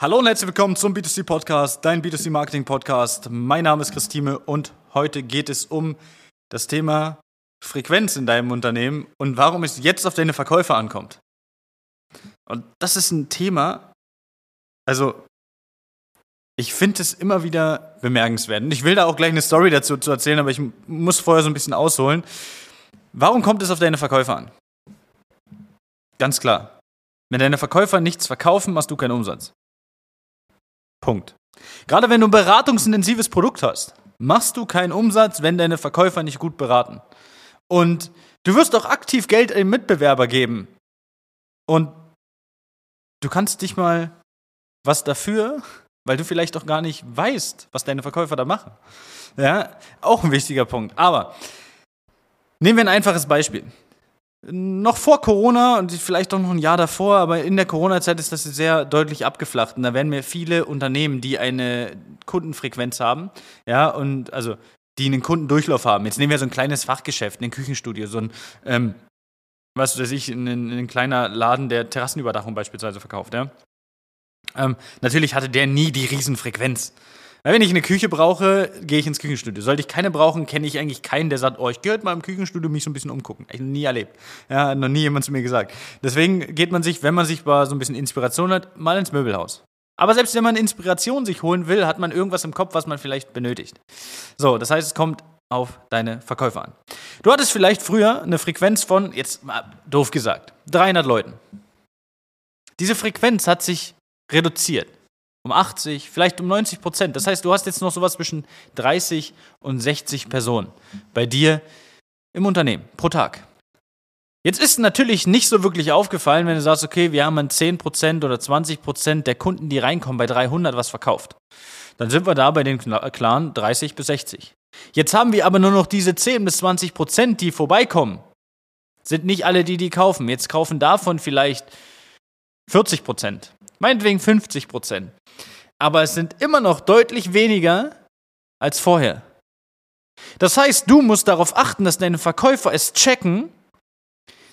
Hallo und herzlich willkommen zum B2C Podcast, dein B2C Marketing Podcast. Mein Name ist Christine und heute geht es um das Thema Frequenz in deinem Unternehmen und warum es jetzt auf deine Verkäufer ankommt. Und das ist ein Thema, also ich finde es immer wieder bemerkenswert. Und ich will da auch gleich eine Story dazu zu erzählen, aber ich muss vorher so ein bisschen ausholen. Warum kommt es auf deine Verkäufer an? Ganz klar. Wenn deine Verkäufer nichts verkaufen, machst du keinen Umsatz. Punkt. Gerade wenn du ein beratungsintensives Produkt hast, machst du keinen Umsatz, wenn deine Verkäufer nicht gut beraten. Und du wirst auch aktiv Geld im Mitbewerber geben. Und du kannst dich mal was dafür, weil du vielleicht auch gar nicht weißt, was deine Verkäufer da machen. Ja, auch ein wichtiger Punkt. Aber nehmen wir ein einfaches Beispiel noch vor Corona und vielleicht auch noch ein Jahr davor, aber in der Corona-Zeit ist das sehr deutlich abgeflacht. Und da werden mir viele Unternehmen, die eine Kundenfrequenz haben, ja, und also die einen Kundendurchlauf haben. Jetzt nehmen wir so ein kleines Fachgeschäft, ein Küchenstudio, so ein, ähm, was weiß ich, ein, ein kleiner Laden, der Terrassenüberdachung beispielsweise verkauft, ja. Ähm, natürlich hatte der nie die Riesenfrequenz. Wenn ich eine Küche brauche, gehe ich ins Küchenstudio. Sollte ich keine brauchen, kenne ich eigentlich keinen, der sagt, oh, ich gehe mal im Küchenstudio mich so ein bisschen umgucken. Ich nie erlebt. Ja, noch nie jemand zu mir gesagt. Deswegen geht man sich, wenn man sich mal so ein bisschen Inspiration hat, mal ins Möbelhaus. Aber selbst wenn man Inspiration sich holen will, hat man irgendwas im Kopf, was man vielleicht benötigt. So, das heißt, es kommt auf deine Verkäufer an. Du hattest vielleicht früher eine Frequenz von, jetzt mal doof gesagt, 300 Leuten. Diese Frequenz hat sich reduziert um 80, vielleicht um 90 Prozent. Das heißt, du hast jetzt noch sowas zwischen 30 und 60 Personen bei dir im Unternehmen pro Tag. Jetzt ist natürlich nicht so wirklich aufgefallen, wenn du sagst, okay, wir haben an 10% oder 20% der Kunden, die reinkommen, bei 300 was verkauft. Dann sind wir da bei den klaren 30 bis 60. Jetzt haben wir aber nur noch diese 10 bis 20% die vorbeikommen. Sind nicht alle die, die kaufen. Jetzt kaufen davon vielleicht 40 Meinetwegen 50% aber es sind immer noch deutlich weniger als vorher. Das heißt, du musst darauf achten, dass deine Verkäufer es checken,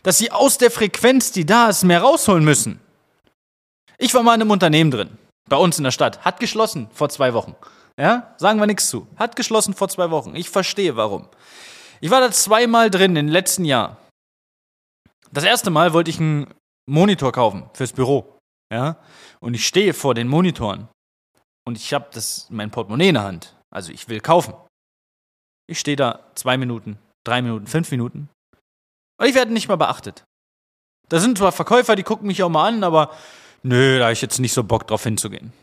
dass sie aus der Frequenz, die da ist, mehr rausholen müssen. Ich war mal in einem Unternehmen drin, bei uns in der Stadt, hat geschlossen vor zwei Wochen. Ja, sagen wir nichts zu. Hat geschlossen vor zwei Wochen. Ich verstehe warum. Ich war da zweimal drin im letzten Jahr. Das erste Mal wollte ich einen Monitor kaufen fürs Büro. Ja, und ich stehe vor den Monitoren und ich habe das mein Portemonnaie in der Hand. Also ich will kaufen. Ich stehe da zwei Minuten, drei Minuten, fünf Minuten und ich werde nicht mal beachtet. Da sind zwar Verkäufer, die gucken mich auch mal an, aber nö, da habe ich jetzt nicht so Bock drauf hinzugehen.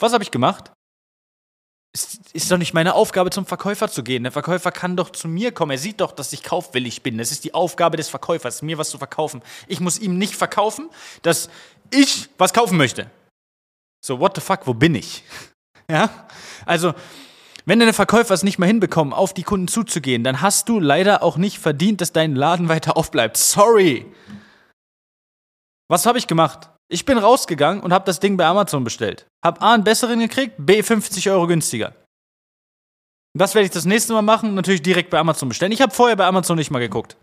Was habe ich gemacht? Ist, ist doch nicht meine Aufgabe, zum Verkäufer zu gehen. Der Verkäufer kann doch zu mir kommen. Er sieht doch, dass ich kaufwillig bin. Das ist die Aufgabe des Verkäufers, mir was zu verkaufen. Ich muss ihm nicht verkaufen, dass ich was kaufen möchte. So, what the fuck, wo bin ich? Ja? Also, wenn deine Verkäufer es nicht mehr hinbekommen, auf die Kunden zuzugehen, dann hast du leider auch nicht verdient, dass dein Laden weiter aufbleibt. Sorry. Was habe ich gemacht? Ich bin rausgegangen und habe das Ding bei Amazon bestellt. Hab A einen besseren gekriegt, B 50 Euro günstiger. Das werde ich das nächste Mal machen, natürlich direkt bei Amazon bestellen. Ich habe vorher bei Amazon nicht mal geguckt.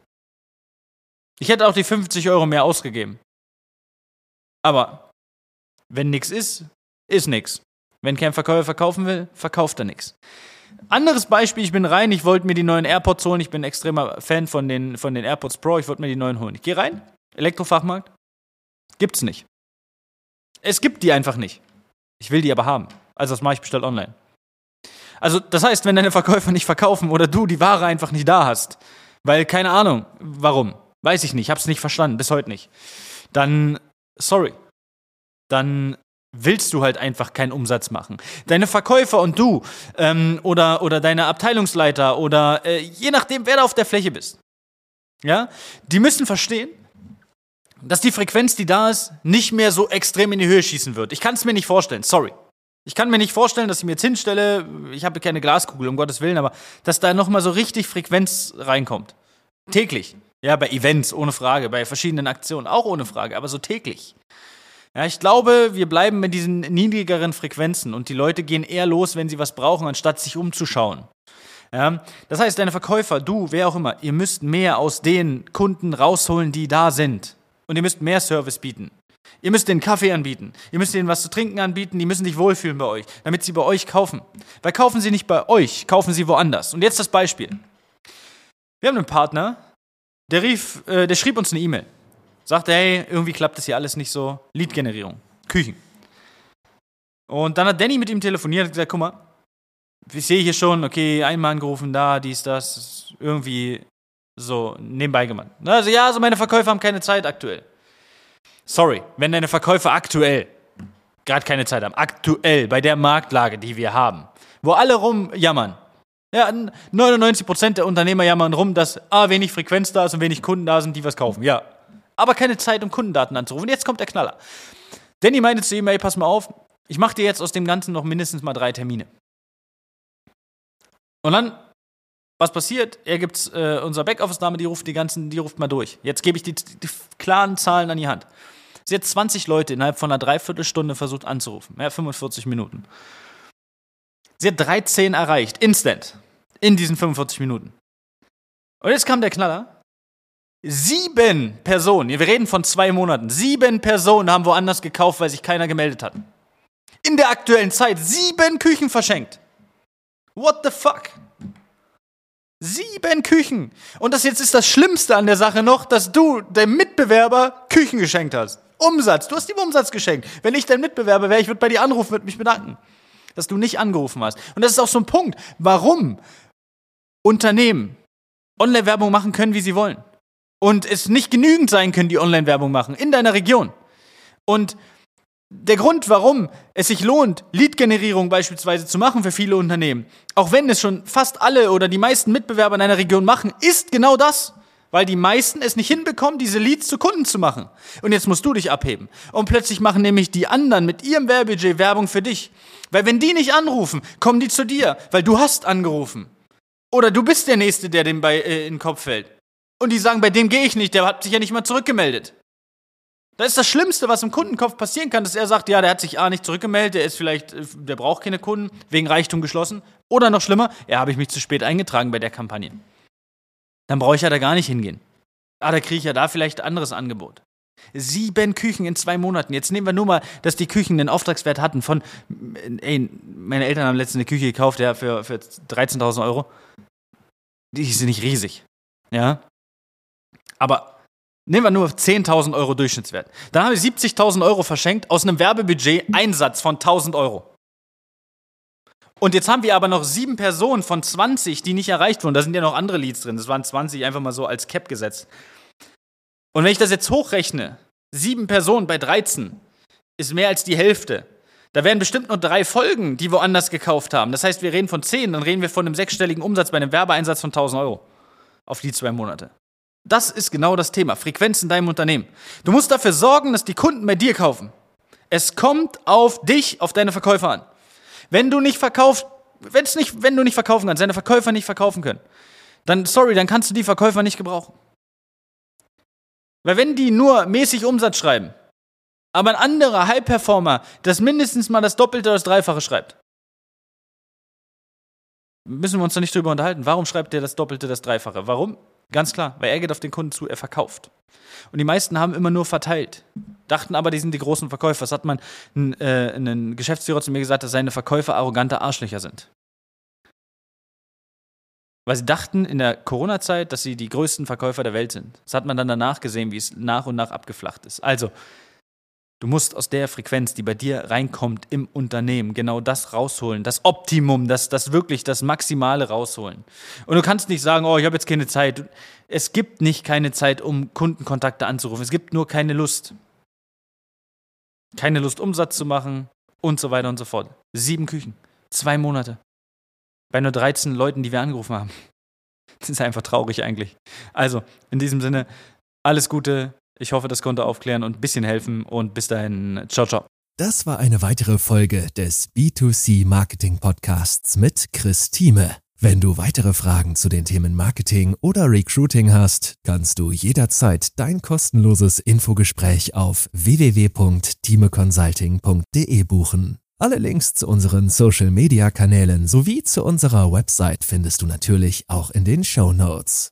Ich hätte auch die 50 Euro mehr ausgegeben. Aber wenn nichts ist, ist nichts. Wenn kein Verkäufer verkaufen will, verkauft er nichts. Anderes Beispiel, ich bin rein, ich wollte mir die neuen AirPods holen. Ich bin extremer Fan von den, von den AirPods Pro, ich wollte mir die neuen holen. Ich gehe rein, Elektrofachmarkt, gibt's nicht. Es gibt die einfach nicht. Ich will die aber haben. Also das mache ich bestellt online. Also das heißt, wenn deine Verkäufer nicht verkaufen oder du die Ware einfach nicht da hast, weil keine Ahnung, warum, weiß ich nicht, hab's nicht verstanden, bis heute nicht, dann sorry, dann willst du halt einfach keinen Umsatz machen. Deine Verkäufer und du ähm, oder, oder deine Abteilungsleiter oder äh, je nachdem, wer da auf der Fläche bist, ja, die müssen verstehen, dass die Frequenz, die da ist, nicht mehr so extrem in die Höhe schießen wird. Ich kann es mir nicht vorstellen, sorry. Ich kann mir nicht vorstellen, dass ich mir jetzt hinstelle, ich habe keine Glaskugel, um Gottes Willen, aber dass da nochmal so richtig Frequenz reinkommt. Täglich. Ja, bei Events, ohne Frage, bei verschiedenen Aktionen, auch ohne Frage, aber so täglich. Ja, ich glaube, wir bleiben mit diesen niedrigeren Frequenzen und die Leute gehen eher los, wenn sie was brauchen, anstatt sich umzuschauen. Ja, das heißt, deine Verkäufer, du, wer auch immer, ihr müsst mehr aus den Kunden rausholen, die da sind. Und ihr müsst mehr Service bieten. Ihr müsst denen Kaffee anbieten. Ihr müsst ihnen was zu trinken anbieten. Die müssen sich wohlfühlen bei euch, damit sie bei euch kaufen. Weil kaufen sie nicht bei euch, kaufen sie woanders. Und jetzt das Beispiel. Wir haben einen Partner, der, rief, äh, der schrieb uns eine E-Mail. Sagte, hey, irgendwie klappt das hier alles nicht so. Lead-Generierung, Küchen. Und dann hat Danny mit ihm telefoniert und gesagt, guck mal, ich sehe hier schon, okay, einmal angerufen, da, dies, das, irgendwie so nebenbei gemacht. Also ja, also meine Verkäufer haben keine Zeit aktuell. Sorry, wenn deine Verkäufer aktuell gerade keine Zeit haben, aktuell bei der Marktlage, die wir haben, wo alle rumjammern, ja, 99% der Unternehmer jammern rum, dass A, wenig Frequenz da ist und wenig Kunden da sind, die was kaufen. Ja. Aber keine Zeit, um Kundendaten anzurufen. Jetzt kommt der Knaller. Danny meinte zu ihm, ey, pass mal auf, ich mache dir jetzt aus dem Ganzen noch mindestens mal drei Termine. Und dann, was passiert? Er gibt äh, unser Backoffice-Dame, die ruft die ganzen, die ruft mal durch. Jetzt gebe ich die, die klaren Zahlen an die Hand. Sie hat 20 Leute innerhalb von einer Dreiviertelstunde versucht anzurufen. Ja, 45 Minuten. Sie hat 13 erreicht, instant, in diesen 45 Minuten. Und jetzt kam der Knaller. Sieben Personen, wir reden von zwei Monaten, sieben Personen haben woanders gekauft, weil sich keiner gemeldet hat. In der aktuellen Zeit sieben Küchen verschenkt. What the fuck? Sieben Küchen. Und das jetzt ist das Schlimmste an der Sache noch, dass du dem Mitbewerber Küchen geschenkt hast. Umsatz. Du hast ihm Umsatz geschenkt. Wenn ich dein Mitbewerber wäre, ich würde bei dir anrufen, würde mich bedanken dass du nicht angerufen hast. Und das ist auch so ein Punkt, warum Unternehmen Online-Werbung machen können, wie sie wollen. Und es nicht genügend sein können, die Online-Werbung machen in deiner Region. Und der Grund, warum es sich lohnt, Lead-Generierung beispielsweise zu machen für viele Unternehmen, auch wenn es schon fast alle oder die meisten Mitbewerber in einer Region machen, ist genau das weil die meisten es nicht hinbekommen, diese Leads zu Kunden zu machen. Und jetzt musst du dich abheben. Und plötzlich machen nämlich die anderen mit ihrem Werbebudget Werbung für dich. Weil wenn die nicht anrufen, kommen die zu dir, weil du hast angerufen. Oder du bist der Nächste, der dem bei, äh, in den Kopf fällt. Und die sagen, bei dem gehe ich nicht, der hat sich ja nicht mal zurückgemeldet. Das ist das Schlimmste, was im Kundenkopf passieren kann, dass er sagt, ja, der hat sich A nicht zurückgemeldet, der ist vielleicht, äh, der braucht keine Kunden, wegen Reichtum geschlossen. Oder noch schlimmer, er habe ich mich zu spät eingetragen bei der Kampagne dann brauche ich ja da gar nicht hingehen. Ah, da kriege ich ja da vielleicht ein anderes Angebot. Sieben Küchen in zwei Monaten. Jetzt nehmen wir nur mal, dass die Küchen einen Auftragswert hatten von, ey, meine Eltern haben letztens eine Küche gekauft, ja, für, für 13.000 Euro. Die sind nicht riesig. Ja. Aber nehmen wir nur 10.000 Euro Durchschnittswert. Dann haben wir 70.000 Euro verschenkt aus einem Werbebudget Einsatz von 1.000 Euro. Und jetzt haben wir aber noch sieben Personen von 20, die nicht erreicht wurden. Da sind ja noch andere Leads drin. Das waren 20 einfach mal so als Cap gesetzt. Und wenn ich das jetzt hochrechne, sieben Personen bei 13 ist mehr als die Hälfte. Da wären bestimmt nur drei Folgen, die woanders gekauft haben. Das heißt, wir reden von zehn, dann reden wir von einem sechsstelligen Umsatz bei einem Werbeeinsatz von 1000 Euro auf die zwei Monate. Das ist genau das Thema. Frequenz in deinem Unternehmen. Du musst dafür sorgen, dass die Kunden bei dir kaufen. Es kommt auf dich, auf deine Verkäufer an. Wenn du nicht verkaufst, wenn's nicht, wenn du nicht verkaufen kannst, deine Verkäufer nicht verkaufen können, dann, sorry, dann kannst du die Verkäufer nicht gebrauchen. Weil wenn die nur mäßig Umsatz schreiben, aber ein anderer High-Performer das mindestens mal das Doppelte oder das Dreifache schreibt, müssen wir uns da nicht drüber unterhalten. Warum schreibt der das Doppelte, das Dreifache? Warum? Ganz klar, weil er geht auf den Kunden zu, er verkauft. Und die meisten haben immer nur verteilt. Dachten aber, die sind die großen Verkäufer. Das hat man äh, Geschäftsführer zu mir gesagt, dass seine Verkäufer arrogante Arschlöcher sind. Weil sie dachten in der Corona-Zeit, dass sie die größten Verkäufer der Welt sind. Das hat man dann danach gesehen, wie es nach und nach abgeflacht ist. Also, Du musst aus der Frequenz, die bei dir reinkommt im Unternehmen, genau das rausholen, das Optimum, das, das wirklich das Maximale rausholen. Und du kannst nicht sagen, oh, ich habe jetzt keine Zeit. Es gibt nicht keine Zeit, um Kundenkontakte anzurufen. Es gibt nur keine Lust. Keine Lust, Umsatz zu machen und so weiter und so fort. Sieben Küchen, zwei Monate. Bei nur 13 Leuten, die wir angerufen haben. Das ist einfach traurig eigentlich. Also, in diesem Sinne, alles Gute, ich hoffe, das konnte aufklären und ein bisschen helfen und bis dahin, ciao, ciao. Das war eine weitere Folge des B2C Marketing Podcasts mit Chris Thieme. Wenn du weitere Fragen zu den Themen Marketing oder Recruiting hast, kannst du jederzeit dein kostenloses Infogespräch auf www.timeconsulting.de buchen. Alle Links zu unseren Social Media Kanälen sowie zu unserer Website findest du natürlich auch in den Show Notes.